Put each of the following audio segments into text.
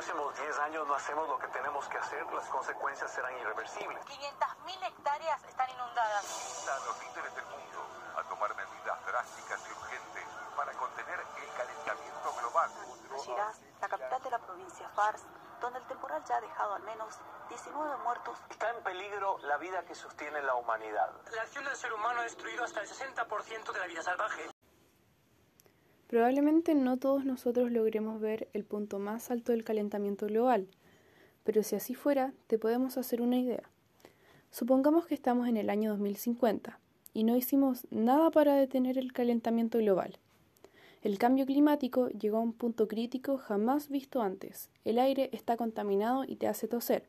próximos 10 años no hacemos lo que tenemos que hacer, las consecuencias serán irreversibles. 500.000 hectáreas están inundadas. Insta a los líderes del mundo a tomar medidas drásticas y urgentes para contener el calentamiento global. Shiraz, la capital de la provincia Fars, donde el temporal ya ha dejado al menos 19 muertos. Está en peligro la vida que sostiene la humanidad. La acción del ser humano ha destruido hasta el 60% de la vida salvaje. Probablemente no todos nosotros logremos ver el punto más alto del calentamiento global, pero si así fuera, te podemos hacer una idea. Supongamos que estamos en el año 2050 y no hicimos nada para detener el calentamiento global. El cambio climático llegó a un punto crítico jamás visto antes. El aire está contaminado y te hace toser.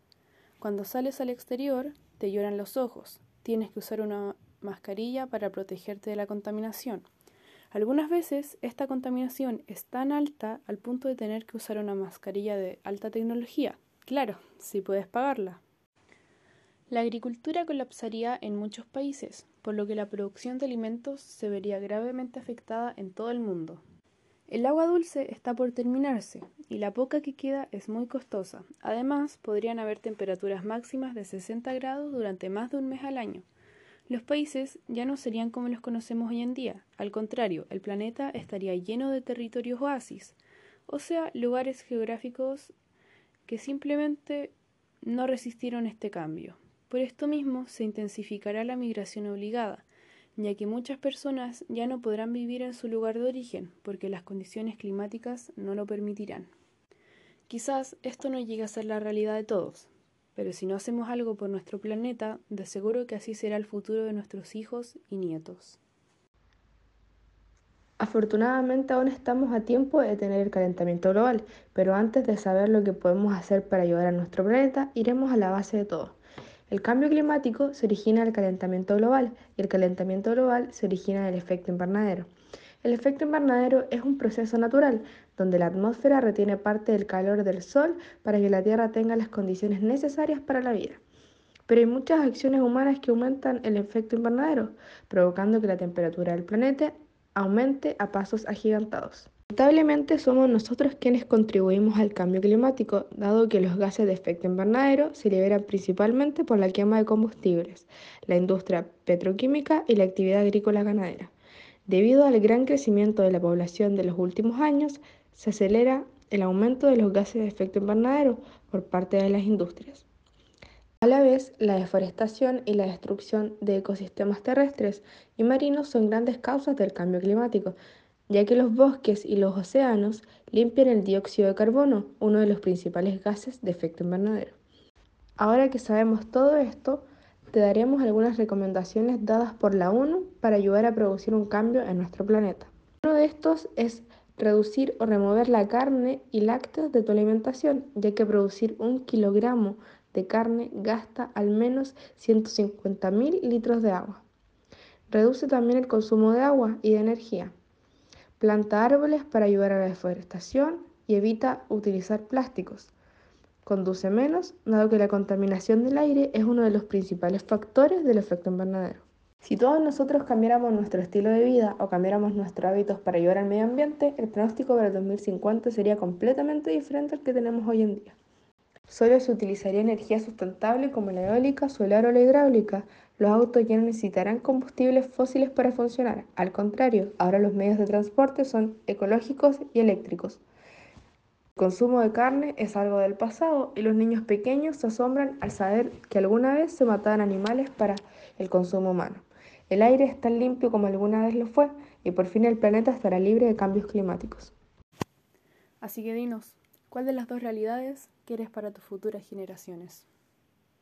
Cuando sales al exterior, te lloran los ojos. Tienes que usar una mascarilla para protegerte de la contaminación. Algunas veces esta contaminación es tan alta al punto de tener que usar una mascarilla de alta tecnología. Claro, si puedes pagarla. La agricultura colapsaría en muchos países, por lo que la producción de alimentos se vería gravemente afectada en todo el mundo. El agua dulce está por terminarse y la poca que queda es muy costosa. Además, podrían haber temperaturas máximas de 60 grados durante más de un mes al año, los países ya no serían como los conocemos hoy en día, al contrario, el planeta estaría lleno de territorios oasis, o sea, lugares geográficos que simplemente no resistieron este cambio. Por esto mismo se intensificará la migración obligada, ya que muchas personas ya no podrán vivir en su lugar de origen porque las condiciones climáticas no lo permitirán. Quizás esto no llegue a ser la realidad de todos, pero si no hacemos algo por nuestro planeta, de seguro que así será el futuro de nuestros hijos y nietos. Afortunadamente aún estamos a tiempo de detener el calentamiento global, pero antes de saber lo que podemos hacer para ayudar a nuestro planeta, iremos a la base de todo. El cambio climático se origina del calentamiento global y el calentamiento global se origina del efecto invernadero. El efecto invernadero es un proceso natural donde la atmósfera retiene parte del calor del Sol para que la Tierra tenga las condiciones necesarias para la vida. Pero hay muchas acciones humanas que aumentan el efecto invernadero, provocando que la temperatura del planeta aumente a pasos agigantados. Lamentablemente somos nosotros quienes contribuimos al cambio climático, dado que los gases de efecto invernadero se liberan principalmente por la quema de combustibles, la industria petroquímica y la actividad agrícola ganadera. Debido al gran crecimiento de la población de los últimos años, se acelera el aumento de los gases de efecto invernadero por parte de las industrias. A la vez, la deforestación y la destrucción de ecosistemas terrestres y marinos son grandes causas del cambio climático, ya que los bosques y los océanos limpian el dióxido de carbono, uno de los principales gases de efecto invernadero. Ahora que sabemos todo esto, te daremos algunas recomendaciones dadas por la ONU para ayudar a producir un cambio en nuestro planeta. Uno de estos es reducir o remover la carne y lácteos de tu alimentación, ya que producir un kilogramo de carne gasta al menos 150.000 litros de agua. Reduce también el consumo de agua y de energía. Planta árboles para ayudar a la deforestación y evita utilizar plásticos conduce menos, dado que la contaminación del aire es uno de los principales factores del efecto invernadero. Si todos nosotros cambiáramos nuestro estilo de vida o cambiáramos nuestros hábitos para ayudar al medio ambiente, el pronóstico para el 2050 sería completamente diferente al que tenemos hoy en día. Solo se utilizaría energía sustentable como la eólica, solar o la hidráulica. Los autos ya no necesitarán combustibles fósiles para funcionar. Al contrario, ahora los medios de transporte son ecológicos y eléctricos. El consumo de carne es algo del pasado y los niños pequeños se asombran al saber que alguna vez se mataban animales para el consumo humano. El aire es tan limpio como alguna vez lo fue y por fin el planeta estará libre de cambios climáticos. Así que dinos, ¿cuál de las dos realidades quieres para tus futuras generaciones?